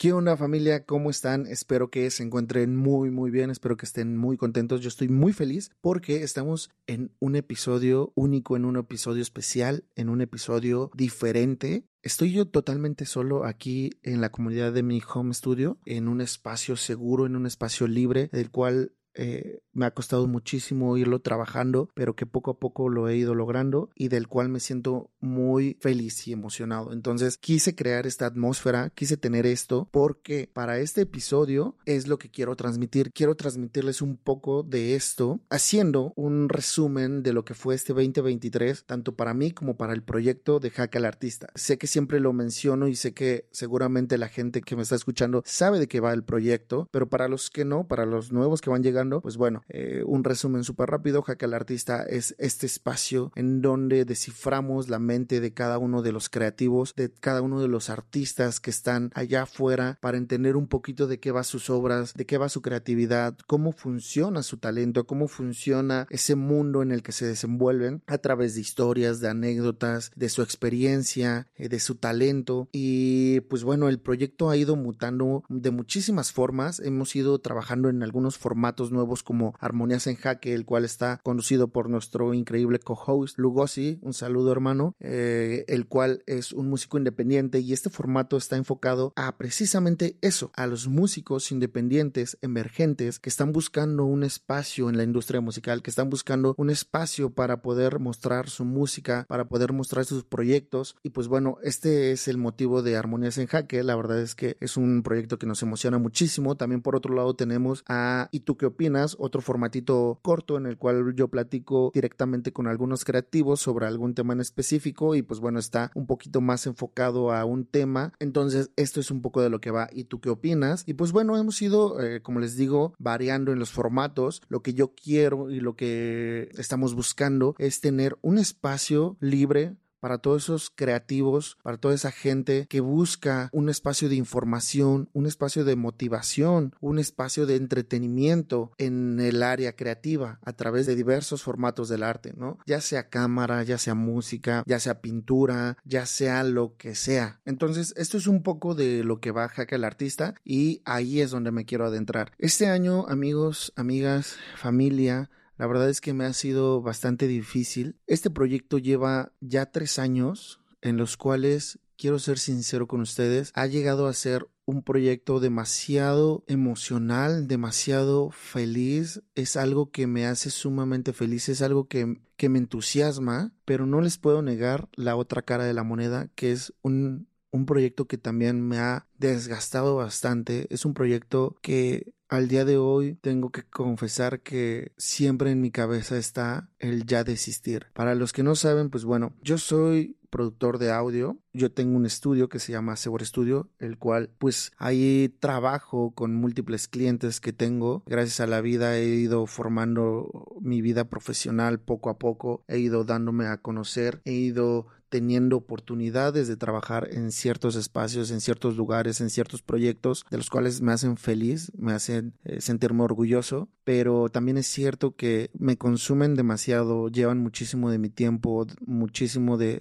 ¿Qué onda familia? ¿Cómo están? Espero que se encuentren muy muy bien, espero que estén muy contentos. Yo estoy muy feliz porque estamos en un episodio único, en un episodio especial, en un episodio diferente. Estoy yo totalmente solo aquí en la comunidad de mi home studio, en un espacio seguro, en un espacio libre, del cual eh, me ha costado muchísimo irlo trabajando, pero que poco a poco lo he ido logrando y del cual me siento muy feliz y emocionado. Entonces quise crear esta atmósfera, quise tener esto porque para este episodio es lo que quiero transmitir. Quiero transmitirles un poco de esto haciendo un resumen de lo que fue este 2023, tanto para mí como para el proyecto de Hack al Artista. Sé que siempre lo menciono y sé que seguramente la gente que me está escuchando sabe de qué va el proyecto, pero para los que no, para los nuevos que van llegando, pues bueno, eh, un resumen súper rápido. Jaque al Artista es este espacio en donde desciframos la mente de cada uno de los creativos, de cada uno de los artistas que están allá afuera para entender un poquito de qué va sus obras, de qué va su creatividad, cómo funciona su talento, cómo funciona ese mundo en el que se desenvuelven a través de historias, de anécdotas, de su experiencia, eh, de su talento. Y pues bueno, el proyecto ha ido mutando de muchísimas formas. Hemos ido trabajando en algunos formatos nuevos como Armonías en Jaque, el cual está conducido por nuestro increíble co-host Lugosi, un saludo hermano, eh, el cual es un músico independiente y este formato está enfocado a precisamente eso, a los músicos independientes, emergentes, que están buscando un espacio en la industria musical, que están buscando un espacio para poder mostrar su música, para poder mostrar sus proyectos. Y pues bueno, este es el motivo de Armonías en Jaque, la verdad es que es un proyecto que nos emociona muchísimo, también por otro lado tenemos a ¿Y tú qué opinas? otro formatito corto en el cual yo platico directamente con algunos creativos sobre algún tema en específico y pues bueno, está un poquito más enfocado a un tema. Entonces, esto es un poco de lo que va. ¿Y tú qué opinas? Y pues bueno, hemos ido, eh, como les digo, variando en los formatos. Lo que yo quiero y lo que estamos buscando es tener un espacio libre para todos esos creativos, para toda esa gente que busca un espacio de información, un espacio de motivación, un espacio de entretenimiento en el área creativa a través de diversos formatos del arte, ¿no? Ya sea cámara, ya sea música, ya sea pintura, ya sea lo que sea. Entonces, esto es un poco de lo que va el artista y ahí es donde me quiero adentrar. Este año, amigos, amigas, familia, la verdad es que me ha sido bastante difícil. Este proyecto lleva ya tres años en los cuales, quiero ser sincero con ustedes, ha llegado a ser un proyecto demasiado emocional, demasiado feliz. Es algo que me hace sumamente feliz, es algo que, me entusiasma, pero no les puedo negar la otra cara de la moneda, que es un proyecto que también me ha desgastado bastante. Es un proyecto que al día de hoy tengo que confesar que siempre en mi cabeza está el ya desistir. Para los que no saben, pues bueno, yo soy productor de audio. Yo tengo un estudio que se llama Sebor Studio, el cual pues ahí trabajo con múltiples clientes que tengo. Gracias a la vida he ido formando mi vida profesional poco a poco, he ido dándome a conocer, he ido teniendo oportunidades de trabajar en ciertos espacios, en ciertos lugares, en ciertos proyectos, de los cuales me hacen feliz, me hacen eh, sentirme orgulloso, pero también es cierto que me consumen demasiado, llevan muchísimo de mi tiempo, muchísimo de,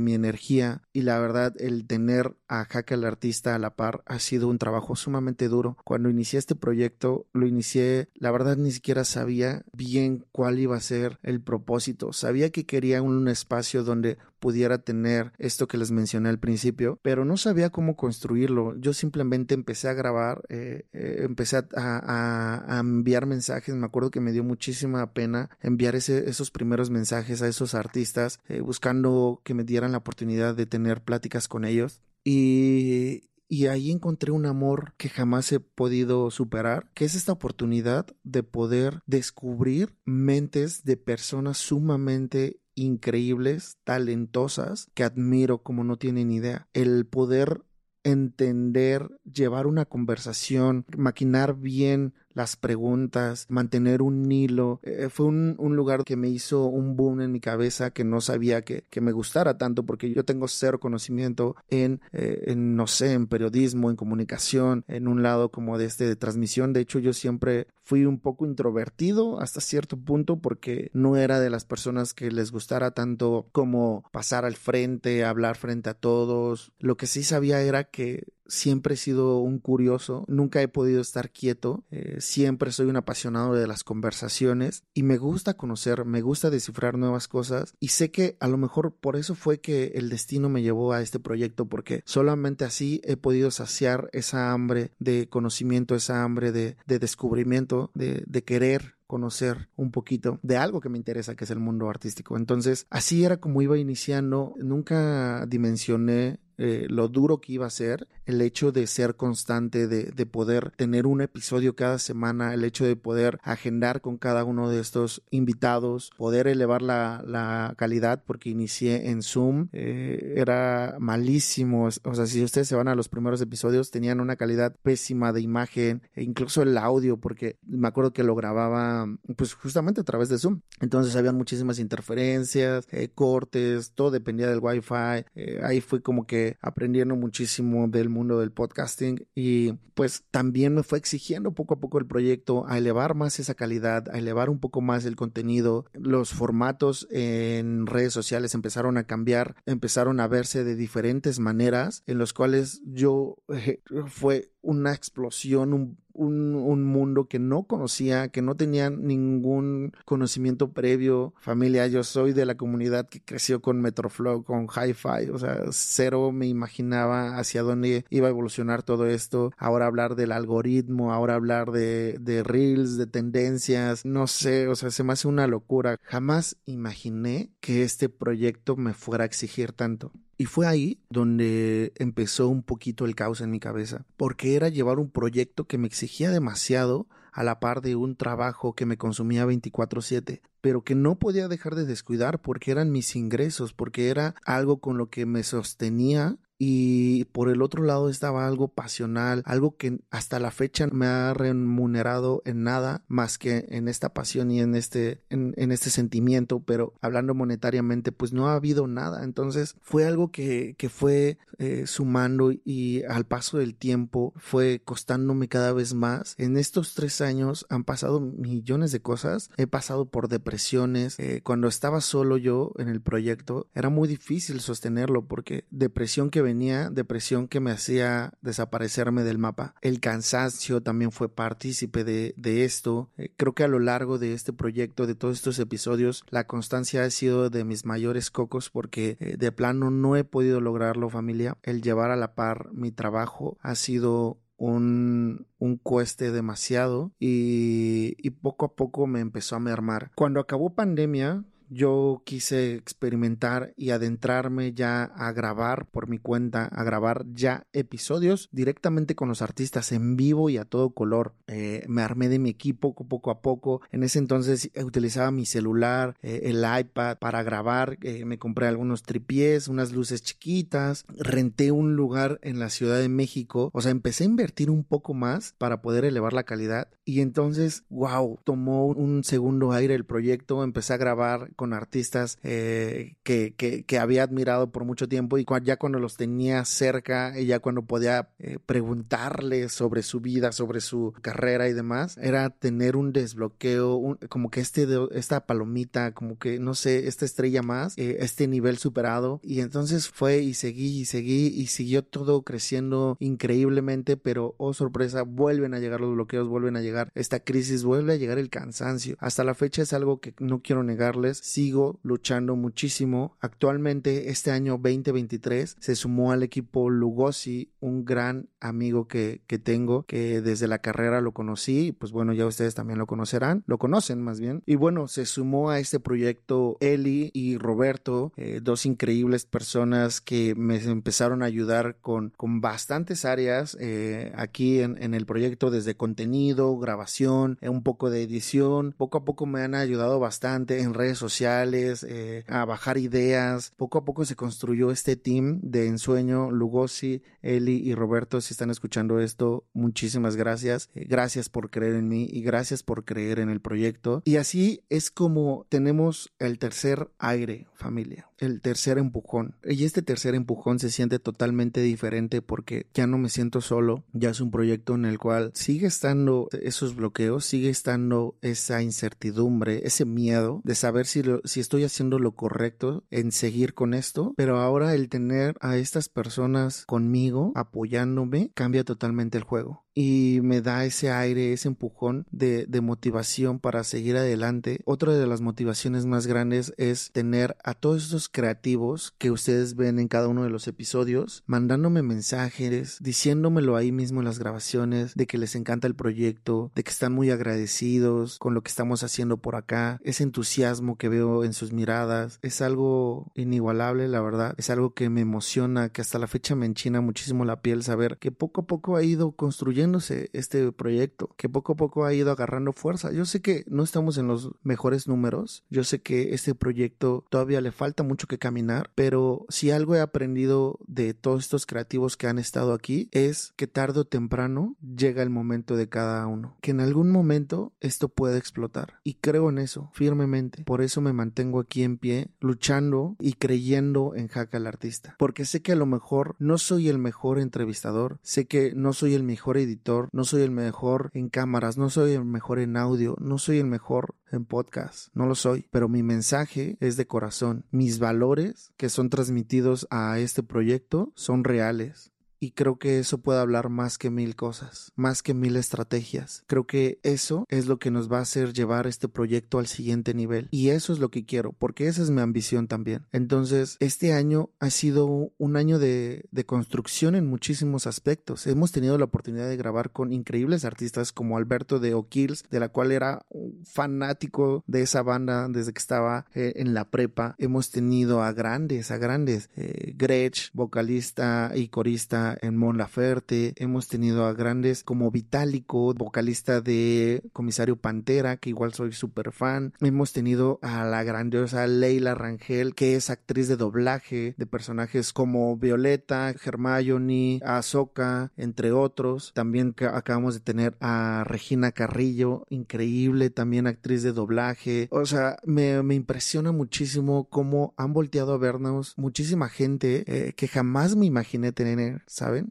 mi energía. Y la verdad el tener a Jaque al artista a la par ha sido un trabajo sumamente duro. Cuando inicié este proyecto, lo inicié, la verdad ni siquiera sabía bien cuál iba a ser el propósito, sabía que quería un espacio donde pudiera tener esto que les mencioné al principio, pero no sabía cómo construirlo. Yo simplemente empecé a grabar, eh, eh, empecé a, enviar mensajes. Me acuerdo que me dio muchísima pena enviar esos primeros mensajes a esos artistas, eh, buscando que me dieran la oportunidad de tener pláticas con ellos. Y, y ahí encontré un amor que jamás he podido superar, que es esta oportunidad de poder descubrir mentes de personas sumamente increíbles, talentosas, que admiro como no tienen idea. El poder entender, llevar una conversación, maquinar bien las preguntas, mantener un hilo. Eh, fue un, lugar que me hizo un boom en mi cabeza que no sabía que, me gustara tanto porque yo tengo cero conocimiento en, eh, en, no sé, en periodismo, en comunicación, en un lado como de este de transmisión. De hecho, yo siempre fui un poco introvertido hasta cierto punto porque no era de las personas que les gustara tanto como pasar al frente, hablar frente a todos. Lo que sí sabía era que siempre he sido un curioso, nunca he podido estar quieto, eh, siempre soy un apasionado de las conversaciones y me gusta conocer, me gusta descifrar nuevas cosas y sé que a lo mejor por eso fue que el destino me llevó a este proyecto porque solamente así he podido saciar esa hambre de conocimiento, esa hambre de, descubrimiento, de, querer conocer un poquito de algo que me interesa, que es el mundo artístico. Entonces, así era como iba iniciando. Nunca dimensioné eh, lo duro que iba a ser, el hecho de ser constante, de, de, poder tener un episodio cada semana, el hecho de poder agendar con cada uno de estos invitados, poder elevar la, calidad, porque inicié en Zoom, eh, era malísimo, o sea, si ustedes se van a los primeros episodios, tenían una calidad pésima de imagen, e incluso el audio, porque me acuerdo que lo grababa pues justamente a través de Zoom, entonces habían muchísimas interferencias, eh, cortes, todo dependía del wifi, ahí fue como que aprendiendo muchísimo del mundo del podcasting y pues también me fue exigiendo poco a poco el proyecto a elevar más esa calidad, a elevar un poco más el contenido. Los formatos en redes sociales empezaron a cambiar, empezaron a verse de diferentes maneras en los cuales yo fue una explosión, un, un, mundo que no conocía, que no tenía ningún conocimiento previo. Familia, yo soy de la comunidad que creció con Metroflow, con Hi-Fi, o sea, cero me imaginaba hacia dónde iba a evolucionar todo esto. Ahora hablar del algoritmo, ahora hablar de, de reels, de tendencias, no sé, o sea, se me hace una locura. Jamás imaginé que este proyecto me fuera a exigir tanto. Y fue ahí donde empezó un poquito el caos en mi cabeza, porque era llevar un proyecto que me exigía demasiado a la par de un trabajo que me consumía 24/7, pero que no podía dejar de descuidar porque eran mis ingresos, porque era algo con lo que me sostenía y por el otro lado estaba algo pasional, algo que hasta la fecha me ha remunerado en nada más que en esta pasión y en este, en, este sentimiento, pero hablando monetariamente, pues no ha habido nada. Entonces fue algo que, que fue eh, sumando y al paso del tiempo fue costándome cada vez más. En estos tres años han pasado millones de cosas. He pasado por depresiones. Eh, cuando estaba solo yo en el proyecto, era muy difícil sostenerlo porque depresión que venía depresión que me hacía desaparecerme del mapa. El cansancio también fue partícipe de, esto. Eh, creo que a lo largo de este proyecto, de todos estos episodios, la constancia ha sido de mis mayores cocos porque eh, de plano no he podido lograrlo familia. El llevar a la par mi trabajo ha sido un, un cueste demasiado y, y poco a poco me empezó a mermar. Cuando acabó pandemia, yo quise experimentar y adentrarme ya a grabar por mi cuenta, a grabar ya episodios directamente con los artistas en vivo y a todo color. Eh, me armé de mi equipo poco a poco. En ese entonces utilizaba mi celular, eh, el iPad para grabar. Eh, me compré algunos tripiés, unas luces chiquitas. Renté un lugar en la Ciudad de México. O sea, empecé a invertir un poco más para poder elevar la calidad. Y entonces, wow, tomó un segundo aire el proyecto. Empecé a grabar con artistas eh, que, que, había admirado por mucho tiempo y ya cuando los tenía cerca y ya cuando podía eh, preguntarles sobre su vida, sobre su carrera y demás, era tener un desbloqueo, como que este, esta palomita, como que no sé, esta estrella más, eh, este nivel superado y entonces fue y seguí y seguí y siguió todo creciendo increíblemente, pero oh sorpresa, vuelven a llegar los bloqueos, vuelven a llegar esta crisis, vuelve a llegar el cansancio. Hasta la fecha es algo que no quiero negarles sigo luchando muchísimo. Actualmente, este año 2023, se sumó al equipo Lugosi, un gran amigo que, que tengo, que desde la carrera lo conocí, pues bueno, ya ustedes también lo conocerán, lo conocen más bien. Y bueno, se sumó a este proyecto Eli y Roberto, eh, dos increíbles personas que me empezaron a ayudar con, con bastantes áreas eh, aquí en, en, el proyecto, desde contenido, grabación, eh, un poco de edición. Poco a poco me han ayudado bastante en redes sociales eh, a bajar ideas. Poco a poco se construyó este team de ensueño, Lugosi, Eli y Roberto. Si están escuchando esto, muchísimas gracias. Eh, gracias por creer en mí y gracias por creer en el proyecto. Y así es como tenemos el tercer aire, familia el tercer empujón. Y este tercer empujón se siente totalmente diferente porque ya no me siento solo, ya es un proyecto en el cual sigue estando esos bloqueos, sigue estando esa incertidumbre, ese miedo de saber si lo, si estoy haciendo lo correcto en seguir con esto, pero ahora el tener a estas personas conmigo apoyándome cambia totalmente el juego y me da ese aire, ese empujón de, de, motivación para seguir adelante. Otra de las motivaciones más grandes es tener a todos esos creativos que ustedes ven en cada uno de los episodios, mandándome mensajes, diciéndomelo ahí mismo en las grabaciones, de que les encanta el proyecto, de que están muy agradecidos con lo que estamos haciendo por acá, ese entusiasmo que veo en sus miradas, es algo inigualable, la verdad, es algo que me emociona, que hasta la fecha me enchina muchísimo la piel saber que poco a poco ha ido construyendo este proyecto, que poco a poco ha ido agarrando fuerza. Yo sé que no estamos en los mejores números, yo sé que este proyecto todavía le falta mucho que caminar, pero si algo he aprendido de todos estos creativos que han estado aquí es que tarde o temprano llega el momento de cada uno, que en algún momento esto puede explotar. Y creo en eso firmemente. Por eso me mantengo aquí en pie, luchando y creyendo en Jaca el artista. Porque sé que a lo mejor no soy el mejor entrevistador, sé que no soy el mejor editor, no soy el mejor en cámaras, no soy el mejor en audio, no soy el mejor en podcast, no lo soy, pero mi mensaje es de corazón. Mis valores que son transmitidos a este proyecto son reales. Y creo que eso puede hablar más que mil cosas, más que mil estrategias. Creo que eso es lo que nos va a hacer llevar este proyecto al siguiente nivel. Y eso es lo que quiero, porque esa es mi ambición también. Entonces, este año ha sido un año de, de construcción en muchísimos aspectos. Hemos tenido la oportunidad de grabar con increíbles artistas como Alberto de O'Kills, de la cual era un fanático de esa banda desde que estaba eh, en la prepa. Hemos tenido a grandes, a grandes, eh, Gretsch, vocalista y corista en Mon Laferte, hemos tenido a grandes como Vitálico, vocalista de Comisario Pantera, que igual soy súper fan, hemos tenido a la grandiosa Leila Rangel, que es actriz de doblaje de personajes como Violeta, Hermione, Ahsoka, entre otros. También acabamos de tener a Regina Carrillo, increíble, también actriz de doblaje. O sea, me, impresiona muchísimo cómo han volteado a vernos muchísima gente eh, que jamás me imaginé tener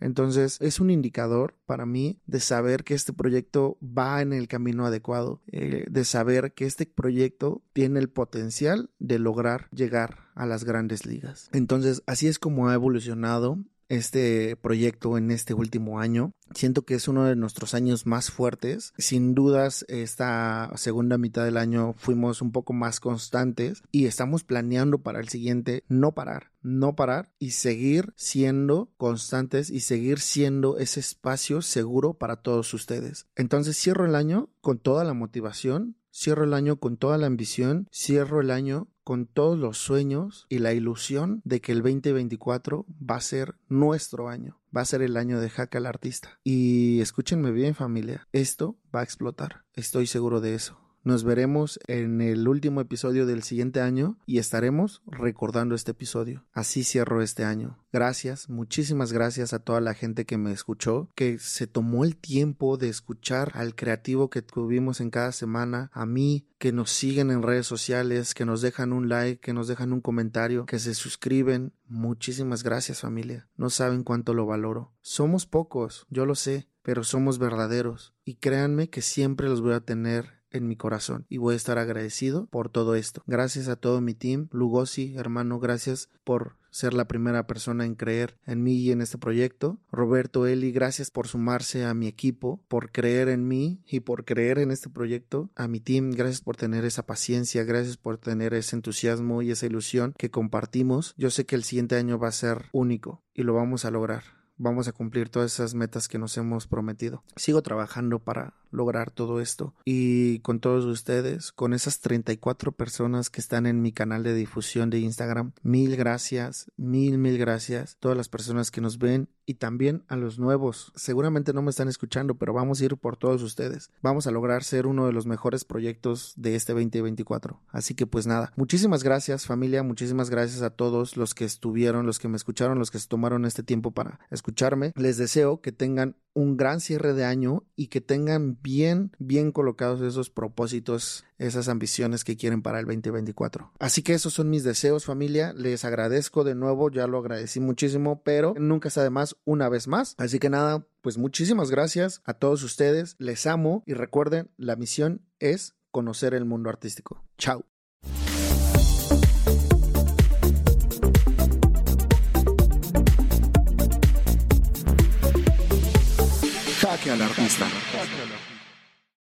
Entonces es un indicador para mí de saber que este proyecto va en el camino adecuado, eh, de saber que este proyecto tiene el potencial de lograr llegar a las grandes ligas. Entonces así es como ha evolucionado este proyecto en este último año. Siento que es uno de nuestros años más fuertes. Sin dudas, esta segunda mitad del año fuimos un poco más constantes y estamos planeando para el siguiente no parar, no parar y seguir siendo constantes y seguir siendo ese espacio seguro para todos ustedes. Entonces cierro el año con toda la motivación, cierro el año con toda la ambición, cierro el año con todos los sueños y la ilusión de que el 2024 va a ser nuestro año, va a ser el año de Jaca al artista. Y escúchenme bien familia, esto va a explotar, estoy seguro de eso. Nos veremos en el último episodio del siguiente año y estaremos recordando este episodio. Así cierro este año. Gracias, muchísimas gracias a toda la gente que me escuchó, que se tomó el tiempo de escuchar al creativo que tuvimos en cada semana, a mí, que nos siguen en redes sociales, que nos dejan un like, que nos dejan un comentario, que se suscriben. Muchísimas gracias familia. No saben cuánto lo valoro. Somos pocos, yo lo sé, pero somos verdaderos. Y créanme que siempre los voy a tener en mi corazón y voy a estar agradecido por todo esto. Gracias a todo mi team, Lugosi, hermano, gracias por ser la primera persona en creer en mí y en este proyecto. Roberto Eli, gracias por sumarse a mi equipo, por creer en mí y por creer en este proyecto. A mi team, gracias por tener esa paciencia, gracias por tener ese entusiasmo y esa ilusión que compartimos. Yo sé que el siguiente año va a ser único y lo vamos a lograr vamos a cumplir todas esas metas que nos hemos prometido. Sigo trabajando para lograr todo esto. Y con todos ustedes, con esas 34 personas que están en mi canal de difusión de Instagram, mil gracias, mil, mil gracias. Todas las personas que nos ven y también a los nuevos. Seguramente no me están escuchando, pero vamos a ir por todos ustedes. Vamos a lograr ser uno de los mejores proyectos de este 2024. Así que pues nada, muchísimas gracias familia, muchísimas gracias a todos los que estuvieron, los que me escucharon, los que se tomaron este tiempo para escucharme. Les deseo que tengan un gran cierre de año y que tengan bien, bien colocados esos propósitos, esas ambiciones que quieren para el 2024. Así que esos son mis deseos familia, les agradezco de nuevo, ya lo agradecí muchísimo, pero nunca está de más una vez más. Así que nada, pues muchísimas gracias a todos ustedes. Les amo y recuerden, la misión es conocer el mundo artístico. Chao. Jaque al artista.